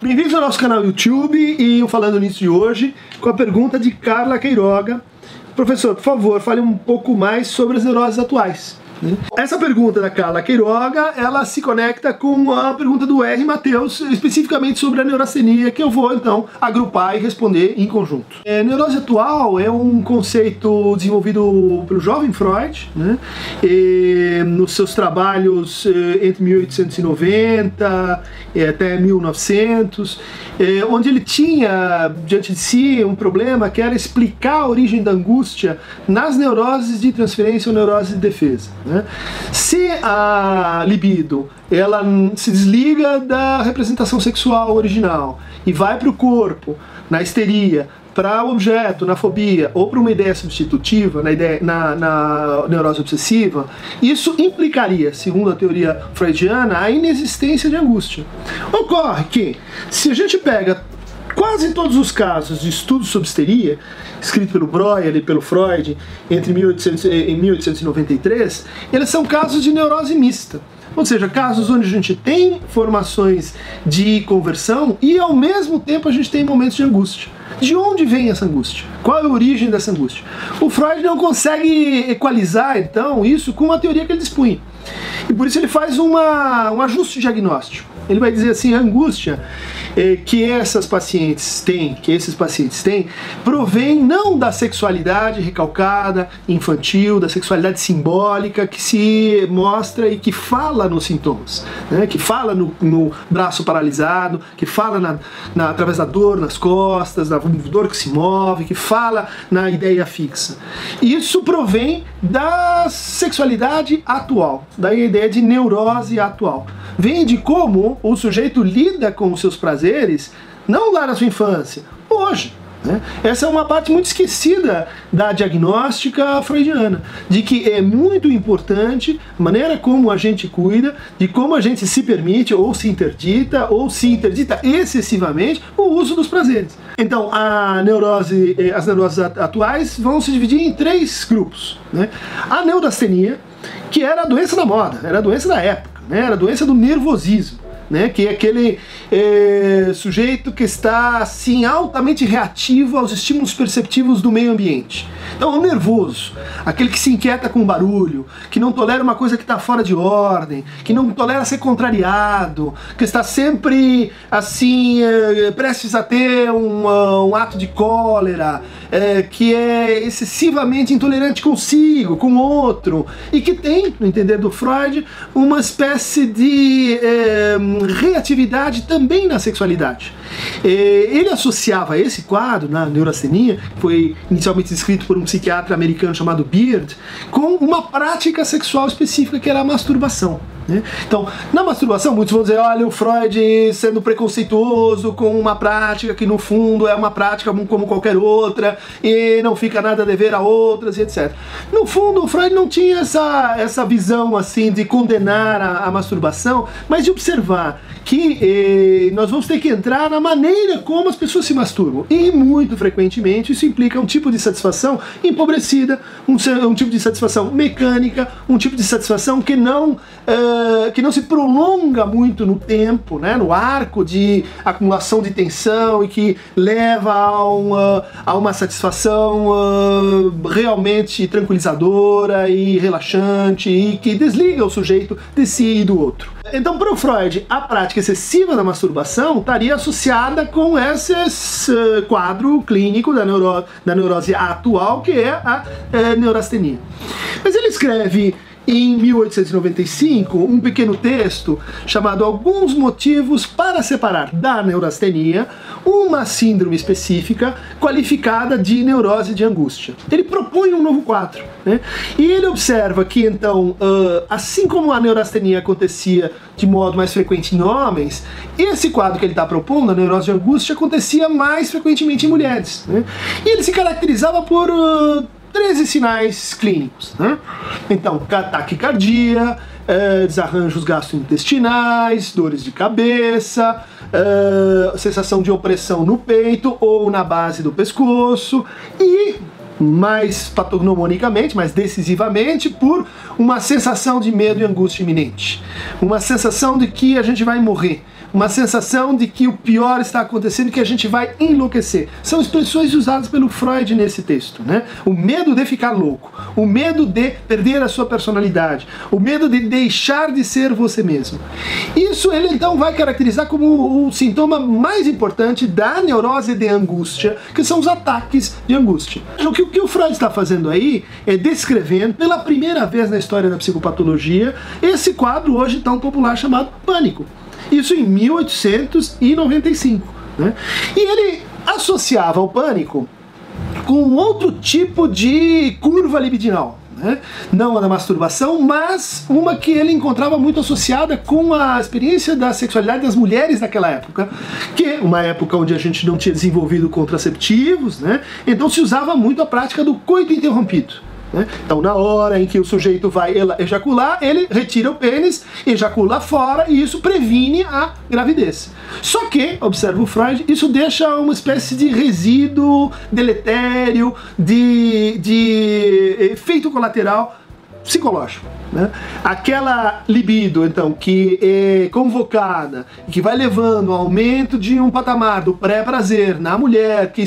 Bem-vindos ao nosso canal YouTube e o Falando Nisso de hoje com a pergunta de Carla Queiroga. Professor, por favor, fale um pouco mais sobre as neuroses atuais. Essa pergunta da Carla Queiroga, ela se conecta com a pergunta do R. Matheus, especificamente sobre a neurastenia, que eu vou então agrupar e responder em conjunto. É, neurose atual é um conceito desenvolvido pelo jovem Freud, né? E, nos seus trabalhos eh, entre 1890 e até 1900, eh, onde ele tinha diante de si um problema que era explicar a origem da angústia nas neuroses de transferência ou neuroses de defesa. Né? Se a libido ela se desliga da representação sexual original e vai para o corpo, na histeria, para o objeto, na fobia, ou para uma ideia substitutiva, na, ideia, na, na neurose obsessiva, isso implicaria, segundo a teoria freudiana, a inexistência de angústia. Ocorre que, se a gente pega quase todos os casos de estudos sobre histeria, escrito pelo Breuer e pelo Freud entre 1800, em 1893, eles são casos de neurose mista. Ou seja, casos onde a gente tem formações de conversão e ao mesmo tempo a gente tem momentos de angústia. De onde vem essa angústia? Qual é a origem dessa angústia? O Freud não consegue equalizar, então, isso com a teoria que ele dispunha. E por isso ele faz uma, um ajuste diagnóstico. Ele vai dizer assim, a angústia eh, que essas pacientes têm, que esses pacientes têm, provém não da sexualidade recalcada, infantil, da sexualidade simbólica que se mostra e que fala nos sintomas, né? que fala no, no braço paralisado, que fala na, na, através da dor nas costas, da dor que se move, que fala na ideia fixa. Isso provém da sexualidade atual, da ideia de neurose atual. Vem de como o sujeito lida com os seus prazeres, não lá na sua infância, hoje. Né? Essa é uma parte muito esquecida da diagnóstica freudiana, de que é muito importante a maneira como a gente cuida, de como a gente se permite ou se interdita ou se interdita excessivamente o uso dos prazeres. Então, a neurose, eh, as neuroses atuais vão se dividir em três grupos. Né? A neurastenia, que era a doença da moda, era a doença da época, né? era a doença do nervosismo né? Que é aquele é, sujeito que está assim altamente reativo aos estímulos perceptivos do meio ambiente. Então, o nervoso, aquele que se inquieta com barulho, que não tolera uma coisa que está fora de ordem, que não tolera ser contrariado, que está sempre assim é, prestes a ter um, um ato de cólera, é, que é excessivamente intolerante consigo, com outro, e que tem, no entender do Freud, uma espécie de é, reatividade também na sexualidade. Ele associava esse quadro na neurastenia, que foi inicialmente descrito por um psiquiatra americano chamado Beard, com uma prática sexual específica que era a masturbação. Né? Então, na masturbação, muitos vão dizer: olha, o Freud sendo preconceituoso com uma prática que no fundo é uma prática como qualquer outra e não fica nada a dever a outras e etc. No fundo, o Freud não tinha essa, essa visão assim de condenar a, a masturbação, mas de observar que eh, nós vamos ter que entrar na maneira como as pessoas se masturbam. E muito frequentemente isso implica um tipo de satisfação empobrecida, um, um tipo de satisfação mecânica, um tipo de satisfação que não. Uh, que não se prolonga muito no tempo, né, no arco de acumulação de tensão e que leva a uma, a uma satisfação uh, realmente tranquilizadora e relaxante e que desliga o sujeito de si e do outro. Então, para o Freud, a prática excessiva da masturbação estaria associada com esse uh, quadro clínico da, neuro, da neurose atual, que é a uh, neurastenia. Mas ele escreve em 1895 um pequeno texto chamado Alguns Motivos para Separar da Neurastenia uma síndrome específica qualificada de neurose de angústia. Ele propõe um novo quadro. Né? E ele observa que, então, uh, assim como a neurastenia acontecia de modo mais frequente em homens, esse quadro que ele está propondo, a neurose de angústia, acontecia mais frequentemente em mulheres. Né? E ele se caracterizava por. Uh, 13 sinais clínicos. Né? Então, taquicardia, é, desarranjos gastrointestinais, dores de cabeça, é, sensação de opressão no peito ou na base do pescoço e mais patognomonicamente, mais decisivamente, por uma sensação de medo e angústia iminente. Uma sensação de que a gente vai morrer uma sensação de que o pior está acontecendo, que a gente vai enlouquecer. São expressões usadas pelo Freud nesse texto, né? O medo de ficar louco, o medo de perder a sua personalidade, o medo de deixar de ser você mesmo. Isso ele então vai caracterizar como o sintoma mais importante da neurose de angústia, que são os ataques de angústia. O que, o que o Freud está fazendo aí é descrevendo pela primeira vez na história da psicopatologia esse quadro hoje tão popular chamado pânico. Isso em 1895. Né? E ele associava o pânico com outro tipo de curva libidinal. Né? Não a da masturbação, mas uma que ele encontrava muito associada com a experiência da sexualidade das mulheres naquela época, que é uma época onde a gente não tinha desenvolvido contraceptivos, né? então se usava muito a prática do coito interrompido. Né? Então, na hora em que o sujeito vai ejacular, ele retira o pênis, ejacula fora e isso previne a gravidez. Só que, observa o Freud, isso deixa uma espécie de resíduo deletério, de, de efeito colateral psicológico. Né? Aquela libido, então, que é convocada, que vai levando ao aumento de um patamar do pré-prazer na mulher, que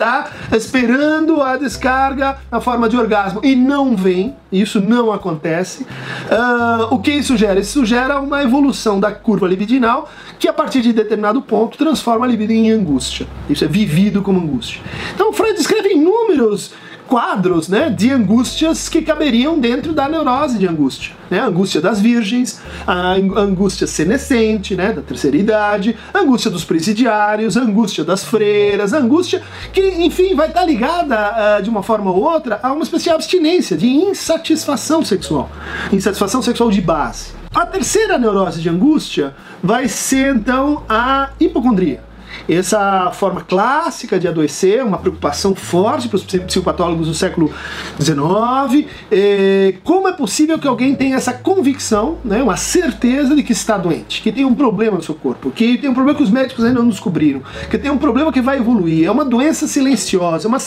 está esperando a descarga na forma de orgasmo e não vem, isso não acontece. Uh, o que isso gera? Isso gera uma evolução da curva libidinal que a partir de determinado ponto transforma a libido em angústia. Isso é vivido como angústia. Então Freud descreve inúmeros quadros né, de angústias que caberiam dentro da neurose de angústia. Né? A angústia das virgens, a angústia senescente, né, da terceira idade, a angústia dos presidiários, a angústia das freiras, a angústia que, enfim, vai estar ligada uh, de uma forma ou outra a uma espécie de abstinência, de insatisfação sexual. Insatisfação sexual de base. A terceira neurose de angústia vai ser então a hipocondria essa forma clássica de adoecer, uma preocupação forte para os psicopatólogos do século XIX. É, como é possível que alguém tenha essa convicção, né, uma certeza de que está doente, que tem um problema no seu corpo, que tem um problema que os médicos ainda não descobriram, que tem um problema que vai evoluir, é uma doença silenciosa, uma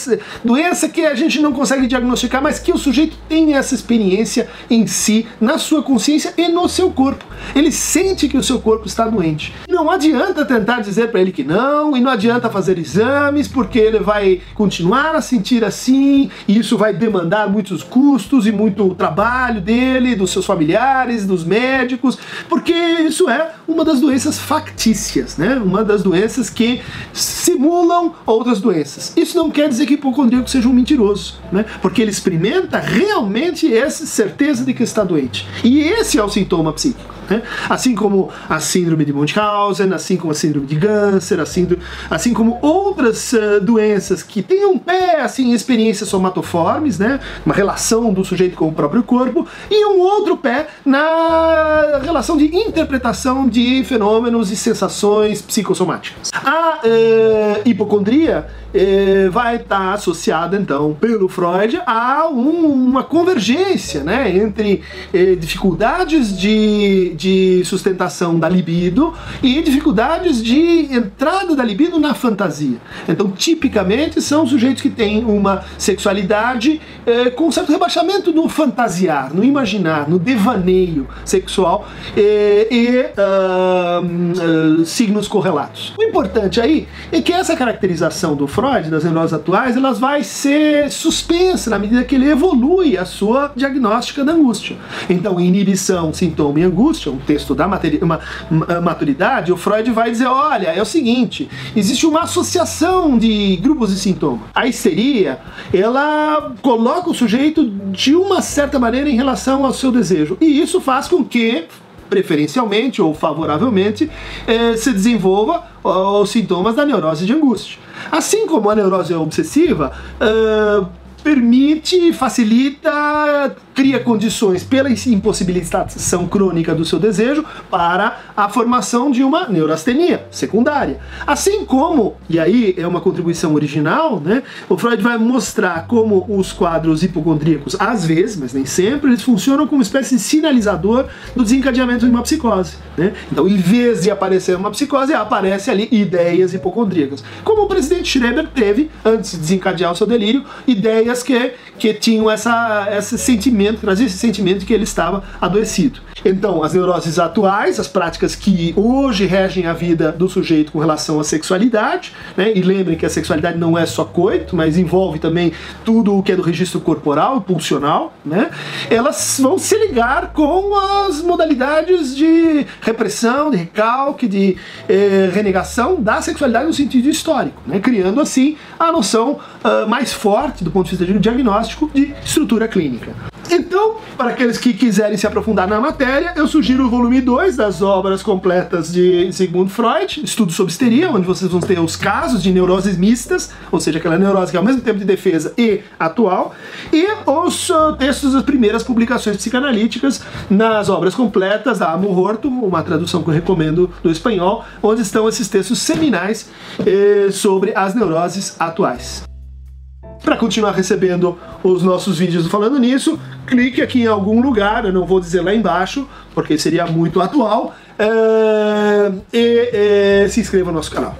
doença que a gente não consegue diagnosticar, mas que o sujeito tem essa experiência em si, na sua consciência e no seu corpo. Ele sente que o seu corpo está doente. Não adianta tentar dizer para ele que não não, e não adianta fazer exames, porque ele vai continuar a sentir assim, e isso vai demandar muitos custos e muito trabalho dele, dos seus familiares, dos médicos, porque isso é uma das doenças factícias, né? Uma das doenças que simulam outras doenças. Isso não quer dizer que hipocondríaco seja um mentiroso, né? Porque ele experimenta realmente essa certeza de que está doente. E esse é o sintoma psíquico. Né? Assim como a síndrome de Munchausen, assim como a síndrome de Ganser, assim, assim como outras uh, doenças que têm um pé assim, em experiências somatoformes, né? uma relação do sujeito com o próprio corpo, e um outro pé na relação de interpretação de fenômenos e sensações psicossomáticas. A uh, hipocondria uh, vai estar associada, então, pelo Freud, a um, uma convergência né, entre dificuldades de de sustentação da libido e dificuldades de entrada da libido na fantasia. Então, tipicamente, são sujeitos que têm uma sexualidade eh, com certo rebaixamento no fantasiar, no imaginar, no devaneio sexual eh, e uh, uh, signos correlatos. O importante aí é que essa caracterização do Freud, das neuroses atuais, elas vai ser suspensa na medida que ele evolui a sua diagnóstica da angústia. Então, inibição, sintoma e angústia um texto da maturidade, o Freud vai dizer: olha, é o seguinte, existe uma associação de grupos de sintomas. A histeria, ela coloca o sujeito de uma certa maneira em relação ao seu desejo, e isso faz com que preferencialmente ou favoravelmente, eh, se desenvolva os sintomas da neurose de angústia. Assim como a neurose obsessiva, permite, facilita, cria condições pela impossibilitação crônica do seu desejo para a formação de uma neurastenia secundária. Assim como, e aí é uma contribuição original, né, o Freud vai mostrar como os quadros hipocondríacos, às vezes, mas nem sempre, eles funcionam como uma espécie de sinalizador do desencadeamento de uma psicose. Né? Então, em vez de aparecer uma psicose, aparece ali ideias hipocondríacas. Como o presidente Schreber teve, antes de desencadear o seu delírio, ideias que, que tinham essa, esse sentimento, trazia esse sentimento de que ele estava adoecido. Então, as neuroses atuais, as práticas que hoje regem a vida do sujeito com relação à sexualidade, né? e lembrem que a sexualidade não é só coito, mas envolve também tudo o que é do registro corporal, pulsional, né? elas vão se ligar com as modalidades de repressão, de recalque, de eh, renegação da sexualidade no sentido histórico, né? criando assim a noção uh, mais forte do ponto de vista diagnóstico de estrutura clínica. Então, para aqueles que quiserem se aprofundar na matéria, eu sugiro o volume 2 das obras completas de Sigmund Freud, Estudo sobre Histeria, onde vocês vão ter os casos de neuroses mistas, ou seja, aquela neurose que é ao mesmo tempo de defesa e atual, e os uh, textos das primeiras publicações psicanalíticas nas obras completas da Amo Horto, uma tradução que eu recomendo do espanhol, onde estão esses textos seminais eh, sobre as neuroses atuais. Para continuar recebendo os nossos vídeos falando nisso, clique aqui em algum lugar, eu não vou dizer lá embaixo, porque seria muito atual, é, e é, se inscreva no nosso canal.